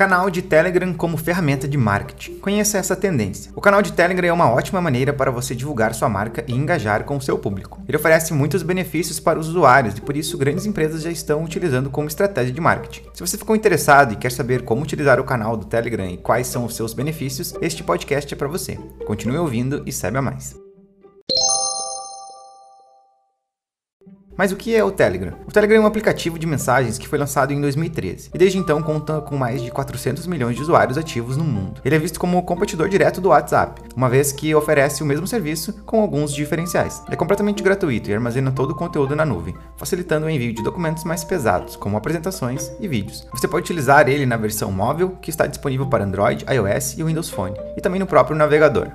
Canal de Telegram como ferramenta de marketing. Conheça essa tendência. O canal de Telegram é uma ótima maneira para você divulgar sua marca e engajar com o seu público. Ele oferece muitos benefícios para os usuários e por isso grandes empresas já estão utilizando como estratégia de marketing. Se você ficou interessado e quer saber como utilizar o canal do Telegram e quais são os seus benefícios, este podcast é para você. Continue ouvindo e saiba mais. Mas o que é o Telegram? O Telegram é um aplicativo de mensagens que foi lançado em 2013 e desde então conta com mais de 400 milhões de usuários ativos no mundo. Ele é visto como o competidor direto do WhatsApp, uma vez que oferece o mesmo serviço com alguns diferenciais. é completamente gratuito e armazena todo o conteúdo na nuvem, facilitando o envio de documentos mais pesados, como apresentações e vídeos. Você pode utilizar ele na versão móvel, que está disponível para Android, iOS e Windows Phone, e também no próprio navegador.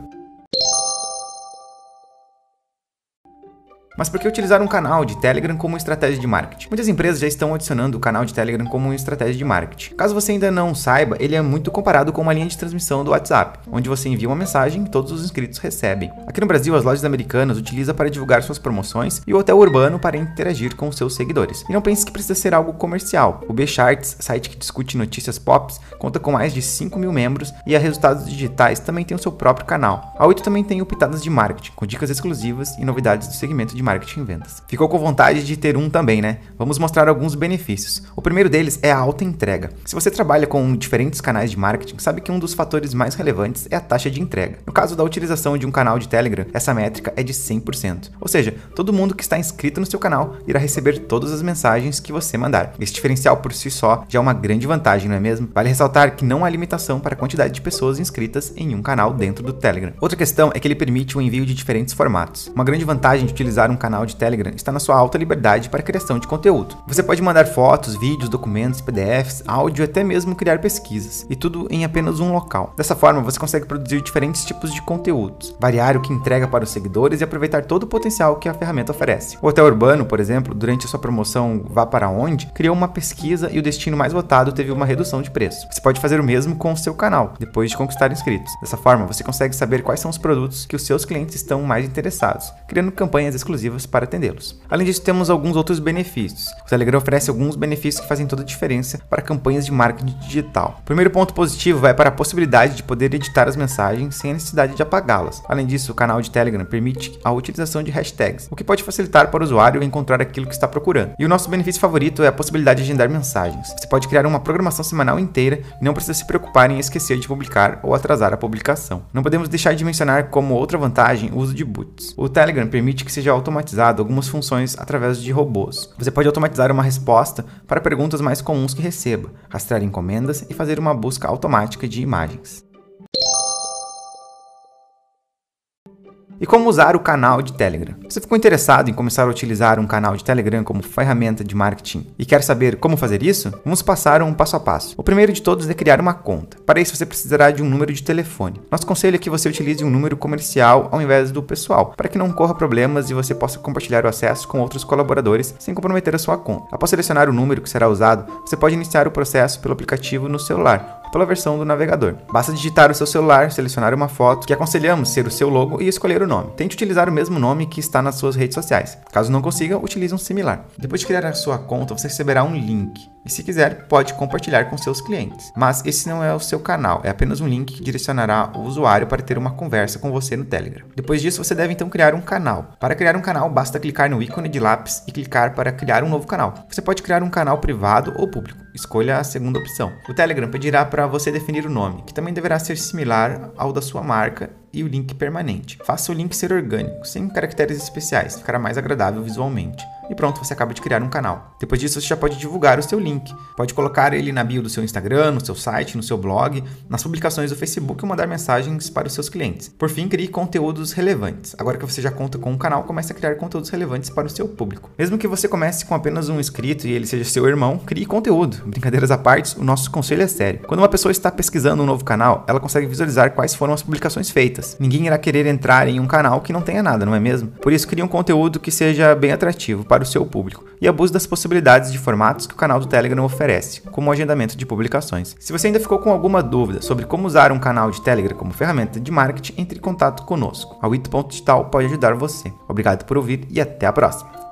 Mas por que utilizar um canal de Telegram como estratégia de marketing? Muitas empresas já estão adicionando o canal de Telegram como estratégia de marketing. Caso você ainda não saiba, ele é muito comparado com uma linha de transmissão do WhatsApp, onde você envia uma mensagem e todos os inscritos recebem. Aqui no Brasil, as lojas americanas utilizam para divulgar suas promoções e o hotel urbano para interagir com seus seguidores. E não pense que precisa ser algo comercial. O B-Charts, site que discute notícias pop, conta com mais de 5 mil membros e a Resultados Digitais também tem o seu próprio canal. A 8 também tem o Pitadas de Marketing, com dicas exclusivas e novidades do segmento de marketing e vendas. Ficou com vontade de ter um também, né? Vamos mostrar alguns benefícios. O primeiro deles é a alta entrega. Se você trabalha com diferentes canais de marketing, sabe que um dos fatores mais relevantes é a taxa de entrega. No caso da utilização de um canal de Telegram, essa métrica é de 100%. Ou seja, todo mundo que está inscrito no seu canal irá receber todas as mensagens que você mandar. Esse diferencial por si só já é uma grande vantagem, não é mesmo? Vale ressaltar que não há limitação para a quantidade de pessoas inscritas em um canal dentro do Telegram. Outra questão é que ele permite o envio de diferentes formatos. Uma grande vantagem de utilizar um canal de Telegram está na sua alta liberdade para criação de conteúdo. Você pode mandar fotos, vídeos, documentos, PDFs, áudio e até mesmo criar pesquisas, e tudo em apenas um local. Dessa forma, você consegue produzir diferentes tipos de conteúdos, variar o que entrega para os seguidores e aproveitar todo o potencial que a ferramenta oferece. O Hotel Urbano, por exemplo, durante a sua promoção Vá para Onde, criou uma pesquisa e o destino mais votado teve uma redução de preço. Você pode fazer o mesmo com o seu canal, depois de conquistar inscritos. Dessa forma, você consegue saber quais são os produtos que os seus clientes estão mais interessados, criando campanhas exclusivas para atendê-los. Além disso, temos alguns outros benefícios. O Telegram oferece alguns benefícios que fazem toda a diferença para campanhas de marketing digital. O primeiro ponto positivo vai para a possibilidade de poder editar as mensagens sem a necessidade de apagá-las. Além disso, o canal de Telegram permite a utilização de hashtags, o que pode facilitar para o usuário encontrar aquilo que está procurando. E o nosso benefício favorito é a possibilidade de agendar mensagens. Você pode criar uma programação semanal inteira e não precisa se preocupar em esquecer de publicar ou atrasar a publicação. Não podemos deixar de mencionar como outra vantagem o uso de boots. O Telegram permite que seja automatizado algumas funções através de robôs. Você pode automatizar uma resposta para perguntas mais comuns que receba, rastrear encomendas e fazer uma busca automática de imagens. E como usar o canal de Telegram? Você ficou interessado em começar a utilizar um canal de Telegram como ferramenta de marketing e quer saber como fazer isso? Vamos passar um passo a passo. O primeiro de todos é criar uma conta. Para isso você precisará de um número de telefone. Nosso conselho é que você utilize um número comercial ao invés do pessoal, para que não corra problemas e você possa compartilhar o acesso com outros colaboradores sem comprometer a sua conta. Após selecionar o número que será usado, você pode iniciar o processo pelo aplicativo no celular pela versão do navegador. Basta digitar o seu celular, selecionar uma foto, que aconselhamos ser o seu logo e escolher o nome. Tente utilizar o mesmo nome que está nas suas redes sociais. Caso não consiga, utilize um similar. Depois de criar a sua conta, você receberá um link. E se quiser, pode compartilhar com seus clientes. Mas esse não é o seu canal, é apenas um link que direcionará o usuário para ter uma conversa com você no Telegram. Depois disso, você deve então criar um canal. Para criar um canal, basta clicar no ícone de lápis e clicar para criar um novo canal. Você pode criar um canal privado ou público. Escolha a segunda opção. O Telegram pedirá para você definir o nome, que também deverá ser similar ao da sua marca e o link permanente. Faça o link ser orgânico, sem caracteres especiais, ficará mais agradável visualmente e pronto, você acaba de criar um canal. Depois disso, você já pode divulgar o seu link. Pode colocar ele na bio do seu Instagram, no seu site, no seu blog, nas publicações do Facebook ou mandar mensagens para os seus clientes. Por fim, crie conteúdos relevantes. Agora que você já conta com um canal, comece a criar conteúdos relevantes para o seu público. Mesmo que você comece com apenas um inscrito e ele seja seu irmão, crie conteúdo. Brincadeiras à parte, o nosso conselho é sério. Quando uma pessoa está pesquisando um novo canal, ela consegue visualizar quais foram as publicações feitas regras, ninguém irá querer entrar em um canal que não tenha nada, não é mesmo? Por isso, crie um conteúdo que seja bem atrativo para o seu público e abuse das possibilidades de formatos que o canal do Telegram oferece, como o agendamento de publicações. Se você ainda ficou com alguma dúvida sobre como usar um canal de Telegram como ferramenta de marketing, entre em contato conosco. A Wito.digital pode ajudar você. Obrigado por ouvir e até a próxima.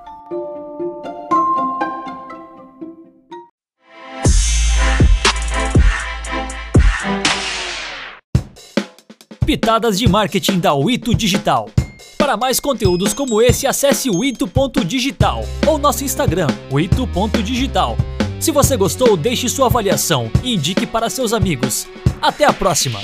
Pitadas de marketing da Wito Digital. Para mais conteúdos como esse, acesse o ito.digital ou nosso Instagram, ito.digital. Se você gostou, deixe sua avaliação e indique para seus amigos. Até a próxima!